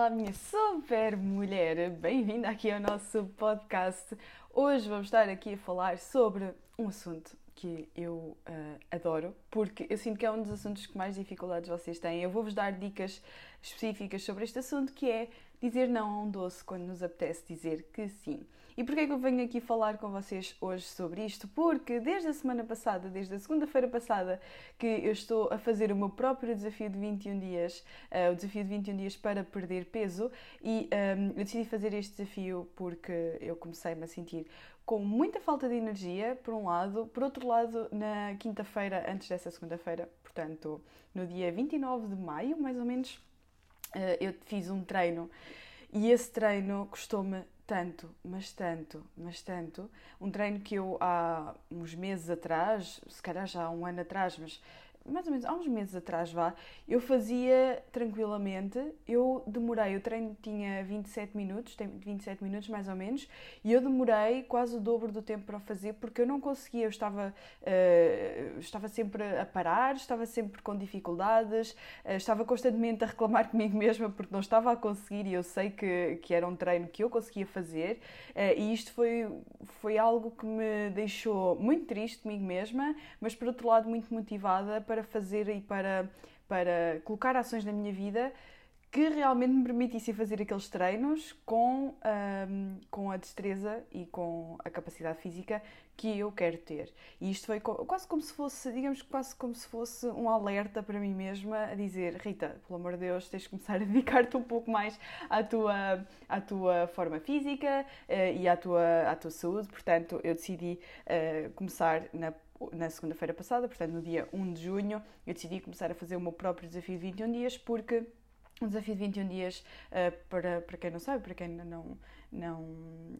Olá, minha super mulher! Bem-vinda aqui ao nosso podcast. Hoje vamos estar aqui a falar sobre um assunto que eu uh, adoro, porque eu sinto que é um dos assuntos que mais dificuldades vocês têm. Eu vou-vos dar dicas específicas sobre este assunto, que é dizer não a um doce quando nos apetece dizer que sim. E porquê é que eu venho aqui falar com vocês hoje sobre isto? Porque desde a semana passada, desde a segunda-feira passada, que eu estou a fazer o meu próprio desafio de 21 dias, uh, o desafio de 21 dias para perder peso, e um, ehm, eu decidi fazer este desafio porque eu comecei-me a sentir com muita falta de energia, por um lado, por outro lado, na quinta-feira, antes dessa segunda-feira, portanto, no dia 29 de maio, mais ou menos, eh, eu fiz um treino e esse treino custou-me tanto, mas tanto, mas tanto. Um treino que eu há uns meses atrás, se calhar já há um ano atrás, mas mais ou menos há uns meses atrás, vá, eu fazia tranquilamente. Eu demorei, o treino tinha 27 minutos, tem 27 minutos mais ou menos, e eu demorei quase o dobro do tempo para o fazer porque eu não conseguia, eu estava, uh, estava sempre a parar, estava sempre com dificuldades, uh, estava constantemente a reclamar comigo mesma porque não estava a conseguir e eu sei que, que era um treino que eu conseguia fazer, uh, e isto foi, foi algo que me deixou muito triste comigo mesma, mas por outro lado muito motivada para fazer e para, para colocar ações na minha vida que realmente me permitissem fazer aqueles treinos com, um, com a destreza e com a capacidade física que eu quero ter. E isto foi quase como se fosse, digamos, quase como se fosse um alerta para mim mesma a dizer, Rita, pelo amor de Deus, tens de começar a dedicar-te um pouco mais à tua, à tua forma física uh, e à tua, à tua saúde. Portanto, eu decidi uh, começar na na segunda-feira passada, portanto no dia 1 de junho, eu decidi começar a fazer o meu próprio desafio de 21 dias, porque o desafio de 21 dias, uh, para, para quem não sabe, para quem não, não,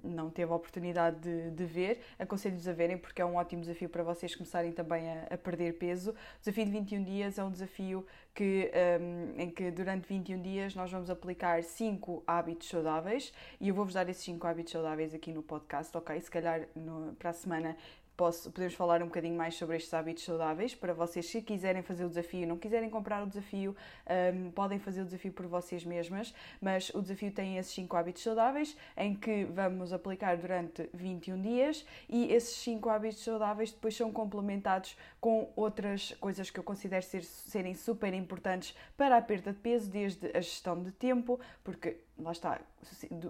não teve a oportunidade de, de ver, aconselho-vos a verem porque é um ótimo desafio para vocês começarem também a, a perder peso. O desafio de 21 dias é um desafio que, um, ehm, em que durante 21 dias nós vamos aplicar 5 hábitos saudáveis e eu vou-vos dar esses 5 hábitos saudáveis aqui no podcast, ok? Se calhar no, para a semana posso, podemos falar um bocadinho mais sobre estes hábitos saudáveis para vocês, se quiserem fazer o desafio, não quiserem comprar o desafio, um, podem fazer o desafio por vocês mesmas, mas o desafio tem esses 5 hábitos saudáveis em que vamos aplicar durante 21 dias e esses 5 hábitos saudáveis depois são complementados com outras coisas que eu considero ser, serem super importantes para a perda de peso, desde a gestão de tempo, porque lá está,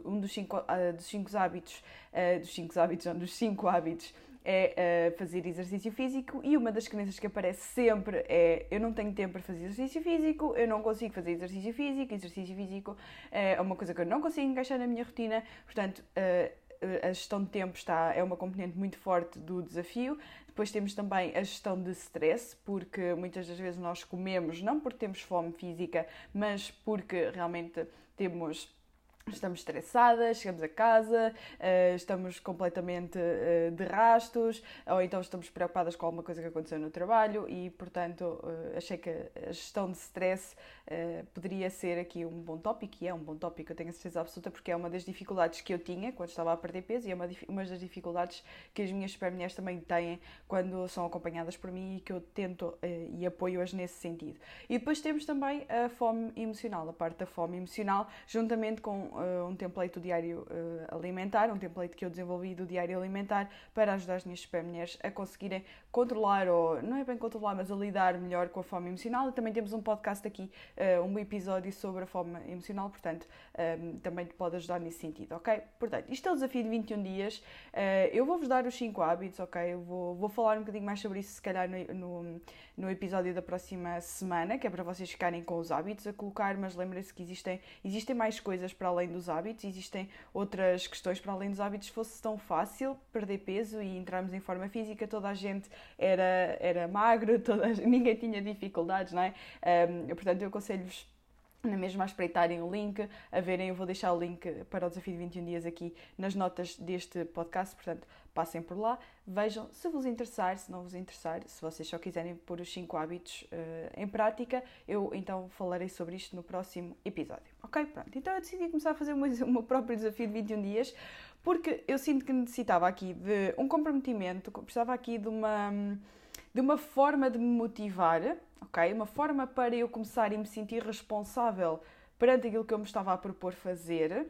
um dos 5 uh, ah, dos cinco hábitos, uh, dos 5 hábitos, não, dos 5 hábitos é uh, fazer exercício físico e uma das crenças que aparece sempre é eu não tenho tempo para fazer exercício físico, eu não consigo fazer exercício físico, exercício físico é uma coisa que eu não consigo encaixar na minha rotina, portanto a gestão de tempo está, é uma componente muito forte do desafio. Depois temos também a gestão de stress, porque muitas das vezes nós comemos não porque temos fome física, mas porque realmente temos estamos estressadas, chegamos a casa, uh, estamos completamente uh, de rastos, ou então estamos preocupadas com alguma coisa que aconteceu no trabalho e, portanto, uh, achei que a gestão de stress poderia ser aqui um bom tópico, e é um bom tópico, eu tenho a certeza absoluta, porque é uma das dificuldades que eu tinha quando estava a perder peso e é uma, uma das dificuldades que as minhas supermulheres também têm quando são acompanhadas por mim e que eu tento e apoio-as nesse sentido. E depois temos também a fome emocional, a parte da fome emocional, juntamente com uh, um template do diário uh, alimentar, um template que eu desenvolvi do diário alimentar para ajudar as minhas super mulheres a conseguirem controlar, ou não é bem controlar, mas a lidar melhor com a fome emocional. E também temos um podcast aqui, uh, um episódio sobre a fome emocional, portanto, um, também te pode ajudar nesse sentido, ok? Portanto, isto é o desafio de 21 dias. eu vou-vos dar os 5 hábitos, ok? Eu vou, vou falar um bocadinho mais sobre isso, se calhar, no, no, no episódio da próxima semana, que é para vocês ficarem com os hábitos a colocar, mas lembrem-se que existem, existem mais coisas para além dos hábitos, existem outras questões para além dos hábitos. Se fosse tão fácil perder peso e entrarmos em forma física, toda a gente era, era magro, ninguém tinha dificuldades, não é? Um, portanto, eu aconselho-vos na mesma a espreitarem o link, a verem, eu vou deixar o link para o desafio de 21 dias aqui nas notas deste podcast, portanto, passem por lá, vejam se vos interessar, se não vos interessar, se vocês só quiserem pôr os 5 hábitos uh, em prática, eu então falarei sobre isto no próximo episódio. Ok? Pronto, então eu decidi começar a fazer o meu próprio desafio de 21 dias, porque eu sinto que necessitava aqui de um comprometimento, precisava aqui de uma, de uma forma de me motivar, ok? Uma forma para eu começar e me sentir responsável perante aquilo que eu me estava a propor fazer.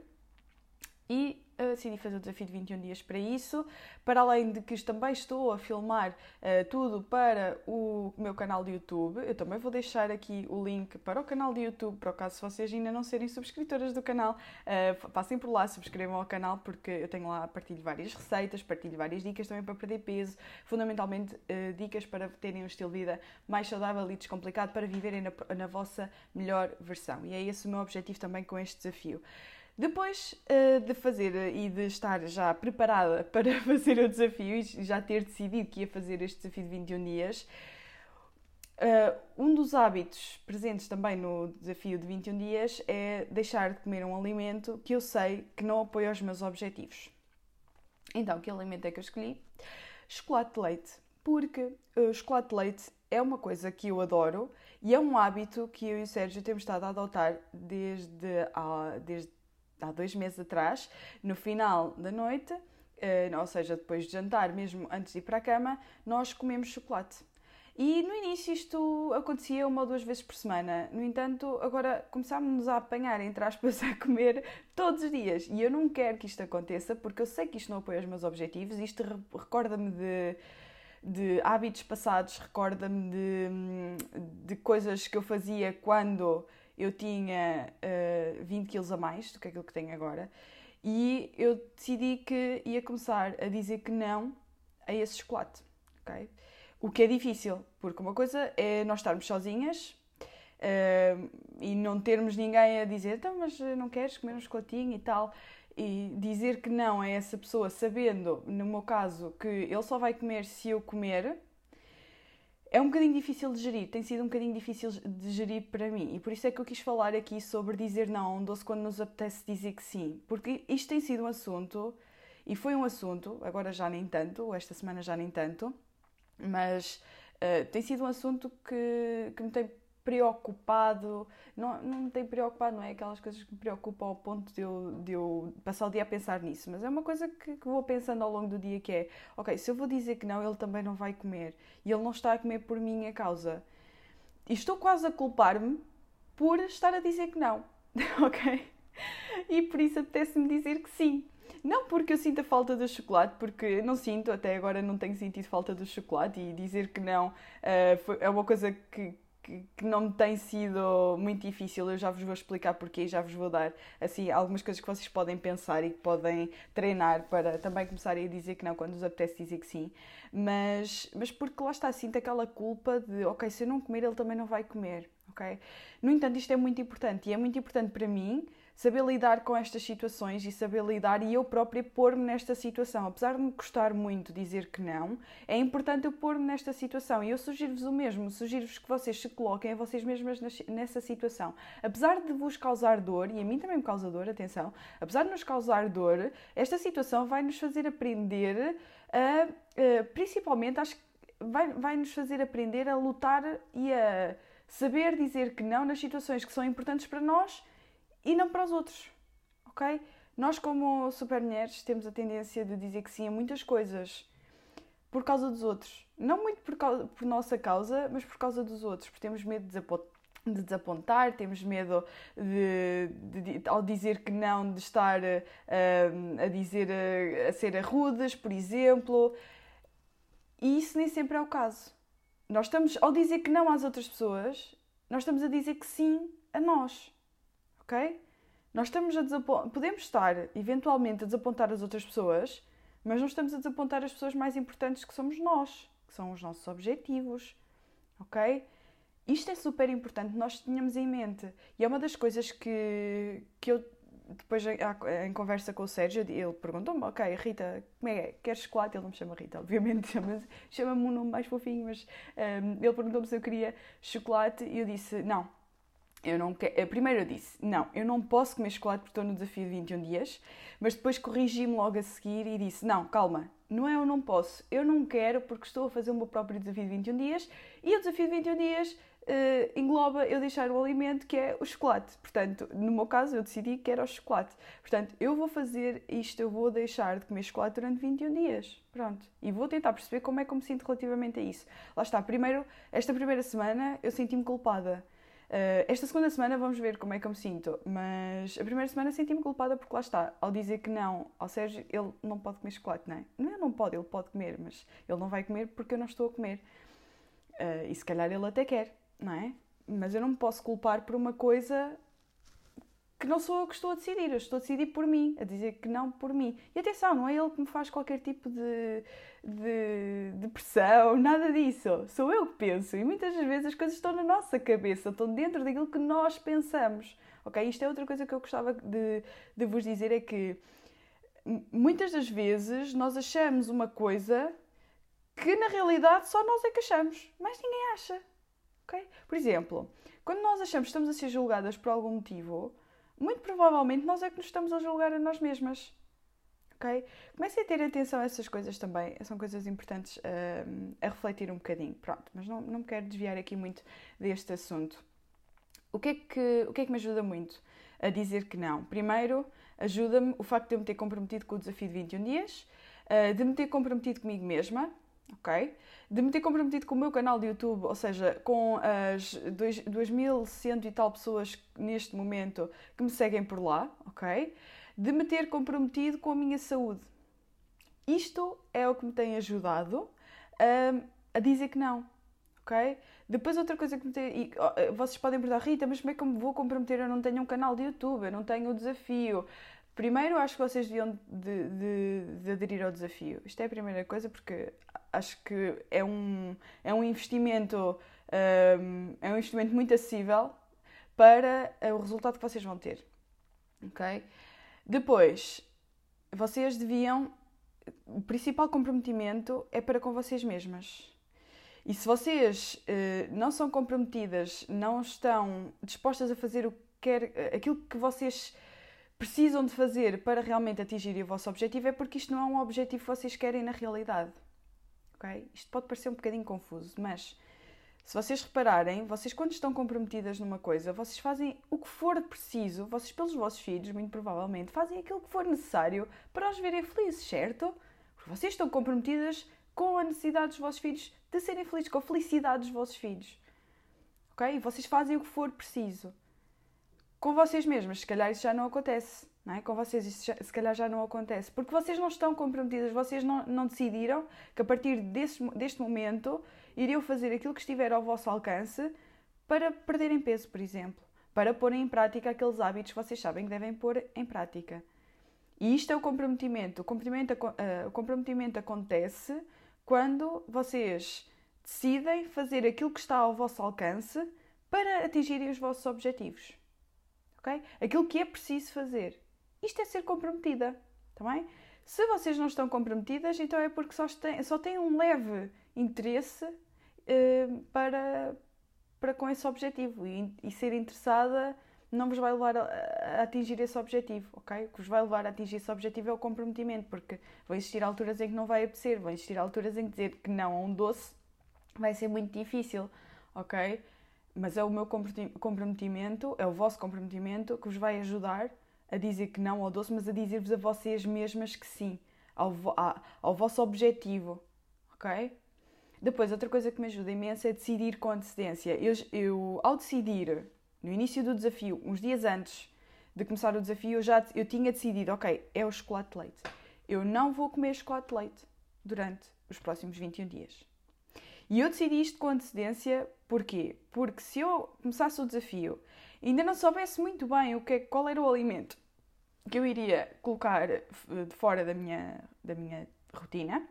E decidi fazer o desafio de 21 dias para isso. Para além de que também estou a filmar uh, tudo para o meu canal de YouTube, eu também vou deixar aqui o link para o canal de YouTube, para o caso vocês ainda não serem subscritoras do canal, uh, passem por lá, subscrevam ao canal, porque eu tenho lá, partilho várias receitas, partilho várias dicas também para perder peso, fundamentalmente dicas para terem um estilo de vida mais saudável e descomplicado para viverem na, na vossa melhor versão. E é esse o meu objetivo também com este desafio. Depois uh, de fazer e de estar já preparada para fazer o desafio e já ter decidido que ia fazer este desafio de 21 dias, uh, um dos hábitos presentes também no desafio de 21 dias é deixar de comer um alimento que eu sei que não apoia os meus objetivos. Então, que alimento é que eu escolhi? Chocolate de leite. Porque o chocolate de leite é uma coisa que eu adoro e é um hábito que eu e o Sérgio temos estado a adotar desde, a, desde há dois meses atrás, no final da noite, uh, ou seja, depois de jantar, mesmo antes de ir para a cama, nós comemos chocolate. E no início isto acontecia uma ou duas vezes por semana. No entanto, agora começámos a apanhar, entre aspas, a comer todos os dias. E eu não quero que isto aconteça porque eu sei que isto não apoia os meus objetivos. Isto recorda-me de, de hábitos passados, recorda-me de, de coisas que eu fazia quando eu tinha uh, 20 quilos a mais do que aquilo que tenho agora e eu decidi que ia começar a dizer que não a esse chocolate, ok? O que é difícil, porque uma coisa é nós estarmos sozinhas uh, e não termos ninguém a dizer então, mas não queres comer um chocolatinho e tal e dizer que não a essa pessoa sabendo, no meu caso, que ele só vai comer se eu comer é um bocadinho difícil de gerir, tem sido um bocadinho difícil de gerir para mim. E por isso é que eu quis falar aqui sobre dizer não a um doce quando nos apetece dizer que sim, porque isto tem sido um assunto e foi um assunto, agora já nem tanto, esta semana já nem tanto, mas uh, tem sido um assunto que, que me tem preocupado, não, não me tem preocupado, não é aquelas coisas que me preocupam ao ponto de eu, de eu passar o dia a pensar nisso, mas é uma coisa que, que, vou pensando ao longo do dia que é, ok, se eu vou dizer que não, ele também não vai comer e ele não está a comer por minha causa. E estou quase a culpar-me por estar a dizer que não, ok? E por isso apetece-me dizer que sim. Não porque eu sinta falta do chocolate, porque não sinto, até agora não tenho sentido falta do chocolate e dizer que não uh, foi, é uma coisa que, que, que, não me tem sido muito difícil. Eu já vos vou explicar porquê, já vos vou dar assim algumas coisas que vocês podem pensar e que podem treinar para também começarem a dizer que não quando vos apetece dizer que sim. Mas, mas porque lá está, sinto aquela culpa de, ok, se eu não comer, ele também não vai comer, ok? No entanto, isto é muito importante e é muito importante para mim saber lidar com estas situações e saber lidar e eu própria pôr-me nesta situação. Apesar de me custar muito dizer que não, é importante eu pôr-me nesta situação. E eu sugiro-vos o mesmo, sugiro-vos que vocês se coloquem a vocês mesmas nessa situação. Apesar de vos causar dor, e a mim também me causa dor, atenção, apesar de nos causar dor, esta situação vai nos fazer aprender a, a principalmente, acho que vai, vai nos fazer aprender a lutar e a saber dizer que não nas situações que são importantes para nós e não para os outros, ok? Nós, como super mulheres, temos a tendência de dizer que sim a muitas coisas por causa dos outros. Não muito por, causa, por nossa causa, mas por causa dos outros, porque temos medo de de desapontar, temos medo de, de, de, ao dizer que não, de estar uh, a dizer uh, a ser rudes, por exemplo. E isso nem sempre é o caso. Nós estamos, ao dizer que não às outras pessoas, nós estamos a dizer que sim a nós ok? Nós estamos a desapontar, podemos estar eventualmente a desapontar as outras pessoas, mas não estamos a desapontar as pessoas mais importantes que somos nós, que são os nossos objetivos, ok? Isto é super importante, nós tenhamos em mente. E é uma das coisas que, que eu depois em conversa com o Sérgio, ele perguntou-me, ok, Rita, como é que é? Queres chocolate? Ele não me chama Rita, obviamente, chama-me chama um nome mais fofinho, mas um, ele perguntou-me se eu queria chocolate e eu disse, não, eu não quero. Primeiro eu disse, não, eu não posso comer chocolate porque estou no desafio de 21 dias, mas depois corrigi-me logo a seguir e disse, não, calma, não é eu não posso, eu não quero porque estou a fazer o meu próprio desafio de 21 dias e o desafio de 21 dias uh, engloba eu deixar o alimento que é o chocolate. Portanto, no meu caso, eu decidi que era o chocolate. Portanto, eu vou fazer isto, eu vou deixar de comer chocolate durante 21 dias. Pronto. E vou tentar perceber como é que eu me sinto relativamente a isso. Lá está. Primeiro, esta primeira semana eu senti-me culpada. Uh, esta segunda semana vamos ver como é que eu me sinto, mas a primeira semana senti-me culpada porque lá está, ao dizer que não ao Sérgio, ele não pode comer chocolate, não é? Não é não pode, ele pode comer, mas ele não vai comer porque eu não estou a comer. Uh, e se calhar ele até quer não é? Mas eu não me posso culpar por uma coisa que não sou eu que estou a decidir, eu estou a decidir por mim, a dizer que não por mim. E atenção, não é ele que me faz qualquer tipo de, de, de pressão, nada disso. Sou eu que penso. E muitas das vezes as coisas estão na nossa cabeça, estão dentro daquilo que nós pensamos. Ok? Isto é outra coisa que eu gostava de, de vos dizer: é que muitas das vezes nós achamos uma coisa que na realidade só nós é que achamos, mas ninguém acha. Okay? Por exemplo, quando nós achamos que estamos a ser julgadas por algum motivo, muito provavelmente nós é que nos estamos a julgar a nós mesmas. Okay? Comecem a ter atenção a essas coisas também, são coisas importantes uh, a refletir um bocadinho. Pronto, mas não, não me quero desviar aqui muito deste assunto. O que, é que, o que é que me ajuda muito a dizer que não? Primeiro, ajuda-me o facto de eu me ter comprometido com o desafio de 21 dias, uh, de me ter comprometido comigo mesma, ok? De me ter comprometido com o meu canal de YouTube, ou seja, com as 2.100 e tal pessoas neste momento que me seguem por lá, ok? De me ter comprometido com a minha saúde. Isto é o que me tem ajudado a, a dizer que não, ok? Depois outra coisa que me tem... E, vocês podem perguntar, Rita, mas como é que eu me vou comprometer? Eu não tenho um canal de YouTube, eu não tenho o desafio. Primeiro, acho que vocês deviam de, de, de, aderir ao desafio. Isto é a primeira coisa, porque acho que é um, é um investimento um, é um investimento muito acessível para o resultado que vocês vão ter. Ok? Depois, vocês deviam. O principal comprometimento é para com vocês mesmas. E se vocês uh, não são comprometidas, não estão dispostas a fazer o que quer, aquilo que vocês precisam de fazer para realmente atingirem o vosso objetivo, é porque isto não é um objetivo que vocês querem na realidade. Okay? Isto pode parecer um bocadinho confuso, mas se vocês repararem, vocês quando estão comprometidas numa coisa, vocês fazem o que for preciso, vocês pelos vossos filhos, muito provavelmente, fazem aquilo que for necessário para os verem felizes, certo? Porque vocês estão comprometidas com a necessidade dos vossos filhos de serem felizes, com a felicidade dos vossos filhos. Ok? Vocês fazem o que for preciso. Com vocês mesmas, se calhar isso já não acontece. Não é? Com vocês isso já, se calhar já não acontece. Porque vocês não estão comprometidas, vocês não, não decidiram que a partir desse, deste momento iriam fazer aquilo que estiver ao vosso alcance para perderem peso, por exemplo. Para porem em prática aqueles hábitos que vocês sabem que devem pôr em prática. E isto é o comprometimento. O comprometimento, uh, o comprometimento acontece quando vocês decidem fazer aquilo que está ao vosso alcance para atingirem os vossos objetivos ok? Aquilo que é preciso fazer. Isto é ser comprometida, está bem? Se vocês não estão comprometidas, então é porque só têm, só têm um leve interesse uh, para, para com esse objetivo e, e, ser interessada não vos vai levar a, a, atingir esse objetivo, ok? O que vos vai levar a atingir esse objetivo é o comprometimento, porque vão existir alturas em que não vai apetecer, vão existir alturas em que dizer que não a um doce vai ser muito difícil, ok? Mas é o meu comprometimento, é o vosso comprometimento que vos vai ajudar a dizer que não ao doce, mas a dizer-vos a vocês mesmas que sim, ao, ao vosso objetivo, ok? Depois, outra coisa que me ajuda imenso é decidir com antecedência. Eu, eu, ao decidir no início do desafio, uns dias antes de começar o desafio, eu já eu tinha decidido, ok, é o chocolate leite. Eu não vou comer chocolate leite durante os próximos 21 dias. E eu decidi isto com antecedência, porquê? Porque se eu começasse o desafio e ainda não soubesse muito bem o que, é, qual era o alimento que eu iria colocar de fora da minha, da minha rotina,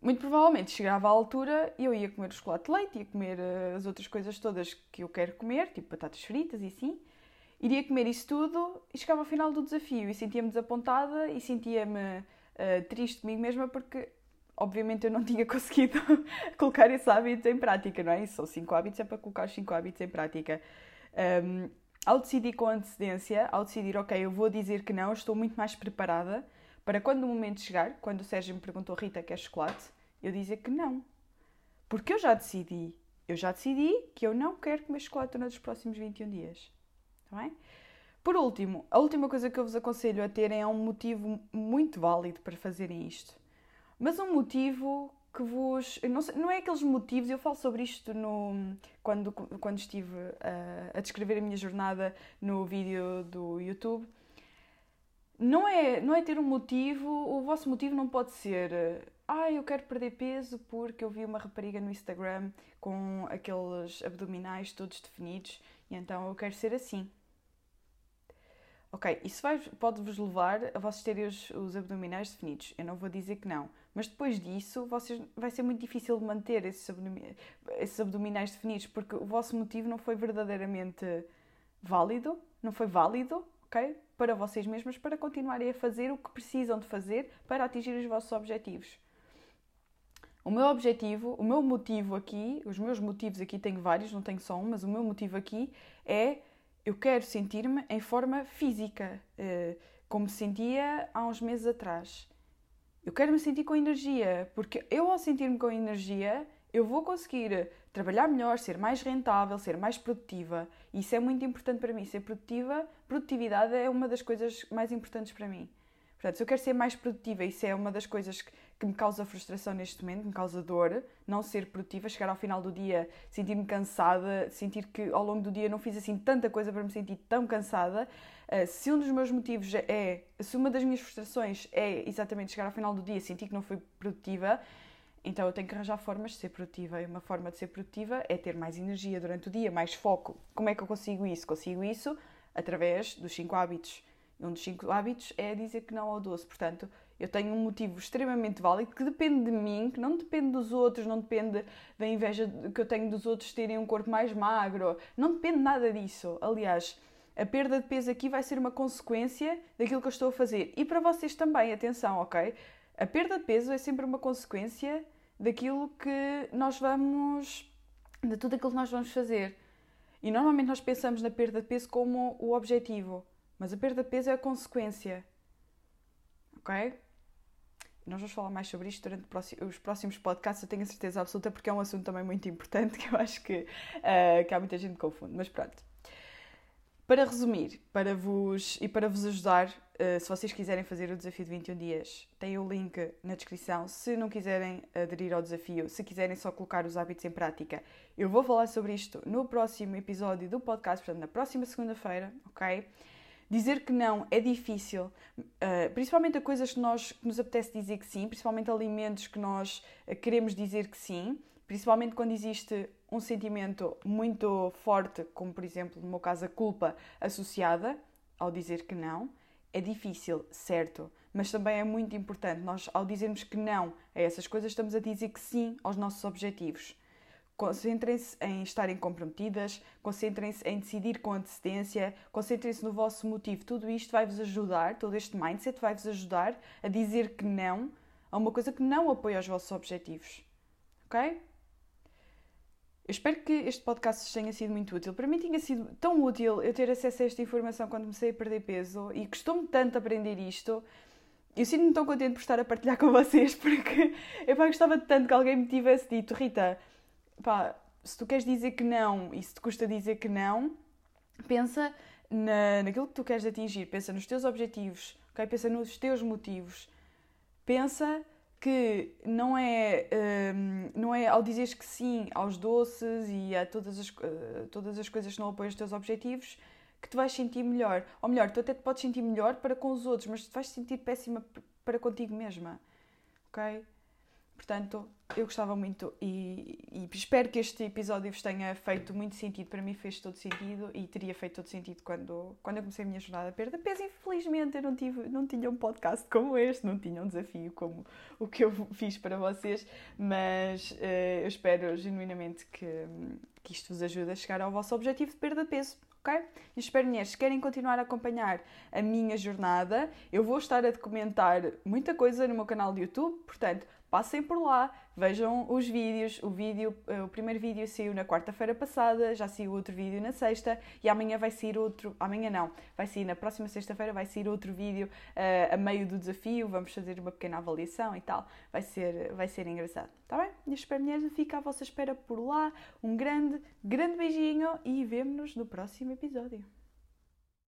muito provavelmente chegava à altura e eu ia comer o chocolate de leite, ia comer eh, as outras coisas todas que eu quero comer, tipo batatas fritas e assim, iria comer isso tudo e chegava ao final do desafio e sentia-me desapontada e sentia-me uh, triste comigo mesma porque obviamente eu não tinha conseguido colocar esse hábito em prática, não é? E são cinco hábitos, é para colocar os cinco hábitos em prática. Um, ao decidir com antecedência, ao decidir, ok, eu vou dizer que não, estou muito mais preparada para quando o momento chegar, quando o Sérgio me perguntou, Rita, quer chocolate? Eu dizer que não. Porque eu já decidi. Eu já decidi que eu não quero comer chocolate durante os próximos 21 dias. Está bem? Por último, a última coisa que eu vos aconselho a terem é um motivo muito válido para fazerem isto. Mas um motivo que vos. Não, sei, não, é aqueles motivos, eu falo sobre isto no, quando, quando estive a, a descrever a minha jornada no vídeo do YouTube. Não é, não é ter um motivo, o vosso motivo não pode ser ah, eu quero perder peso porque eu vi uma rapariga no Instagram com aqueles abdominais todos definidos e então eu quero ser assim. Ok, isso pode-vos levar a vocês terem os, os, abdominais definidos. Eu não vou dizer que não. Mas depois disso, vocês, vai ser muito difícil manter esses, abdominais, esses abdominais definidos, porque o vosso motivo não foi verdadeiramente válido, não foi válido, ok? Para vocês mesmos, para continuarem a fazer o que precisam de fazer para atingir os vossos objetivos. O meu objetivo, o meu motivo aqui, os meus motivos aqui, tenho vários, não tenho só um, mas o meu motivo aqui é eu quero sentir-me em forma física, eh, como sentia há uns meses atrás. Eu quero me sentir com energia, porque eu, ao sentir-me com energia, eu vou conseguir trabalhar melhor, ser mais rentável, ser mais produtiva. Isso é muito importante para mim. Ser produtiva, produtividade é uma das coisas mais importantes para mim. Portanto, se eu quero ser mais produtiva, isso é uma das coisas que que me causa frustração neste momento, me causa dor, não ser produtiva, chegar ao final do dia, sentir-me cansada, sentir que ao longo do dia não fiz assim tanta coisa para me sentir tão cansada. Uh, se um dos meus motivos é, se uma das minhas frustrações é exatamente chegar ao final do dia, sentir que não fui produtiva, então eu tenho que arranjar formas de ser produtiva. E uma forma de ser produtiva é ter mais energia durante o dia, mais foco. Como é que eu consigo isso? Consigo isso através dos 5 hábitos. Um dos 5 hábitos é dizer que não ao doce. Portanto, eu tenho um motivo extremamente válido que depende de mim, que não depende dos outros, não depende da inveja que eu tenho dos outros terem um corpo mais magro, não depende nada disso. Aliás, a perda de peso aqui vai ser uma consequência daquilo que eu estou a fazer. E para vocês também, atenção, ok? A perda de peso é sempre uma consequência daquilo que nós vamos. de tudo aquilo que nós vamos fazer. E normalmente nós pensamos na perda de peso como o objetivo, mas a perda de peso é a consequência. Ok? Nós vamos falar mais sobre isto durante os próximos podcasts, eu tenho a certeza absoluta, porque é um assunto também muito importante que eu acho que, uh, que há muita gente que confunde. Mas pronto. Para resumir, para vos e para vos ajudar, uh, se vocês quiserem fazer o desafio de 21 dias, tem o link na descrição. Se não quiserem aderir ao desafio, se quiserem só colocar os hábitos em prática, eu vou falar sobre isto no próximo episódio do podcast, portanto, na próxima segunda-feira, ok? Dizer que não é difícil, uh, principalmente a coisas que, nós, que nos apetece dizer que sim, principalmente alimentos que nós uh, queremos dizer que sim, principalmente quando existe um sentimento muito forte, como por exemplo, no meu caso, a culpa associada ao dizer que não. É difícil, certo, mas também é muito importante. Nós, ao dizermos que não a essas coisas, estamos a dizer que sim aos nossos objetivos. Concentrem-se em estarem comprometidas, concentrem-se em decidir com antecedência, concentrem-se no vosso motivo. Tudo isto vai-vos ajudar, todo este mindset vai-vos ajudar a dizer que não a uma coisa que não apoia os vossos objetivos. Ok? Eu espero que este podcast tenha sido muito útil. Para mim tinha sido tão útil eu ter acesso a esta informação quando comecei a perder peso e custou-me tanto aprender isto. Eu sinto-me tão contente por estar a partilhar com vocês porque eu gostava tanto que alguém me tivesse dito, Rita, pá, se tu queres dizer que não e se te custa dizer que não, pensa na, naquilo que tu queres atingir, pensa nos teus objetivos, okay? pensa nos teus motivos, pensa que não é, um, não é ao dizeres que sim aos doces e a todas as, uh, todas as coisas que não apoiam os teus objetivos que te vais sentir melhor. Ou melhor, tu até te podes sentir melhor para com os outros, mas tu vais sentir péssima para contigo mesma. Ok? Portanto, eu gostava muito e, e, espero que este episódio vos tenha feito muito sentido. Para mim fez todo sentido e teria feito todo sentido quando, quando eu comecei a minha jornada a perda peso. Infelizmente eu não, tive, não tinha um podcast como este, não tinha um desafio como o que eu fiz para vocês, mas uh, eu espero genuinamente que, que isto vos ajude a chegar ao vosso objetivo de perda de peso, ok? E espero, mulheres, se querem continuar a acompanhar a minha jornada, eu vou estar a documentar muita coisa no meu canal de YouTube, portanto, passem por lá, vejam os vídeos. O, vídeo, eh, o primeiro vídeo saiu na quarta-feira passada, já saiu outro vídeo na sexta e amanhã vai sair outro. Amanhã não, vai sair na próxima sexta-feira, vai sair outro vídeo uh, a meio do desafio. Vamos fazer uma pequena avaliação e tal. Vai ser, vai ser engraçado, tá bem? E espero, mulheres, fica à vossa espera por lá. Um grande, grande beijinho e vemo-nos no próximo episódio.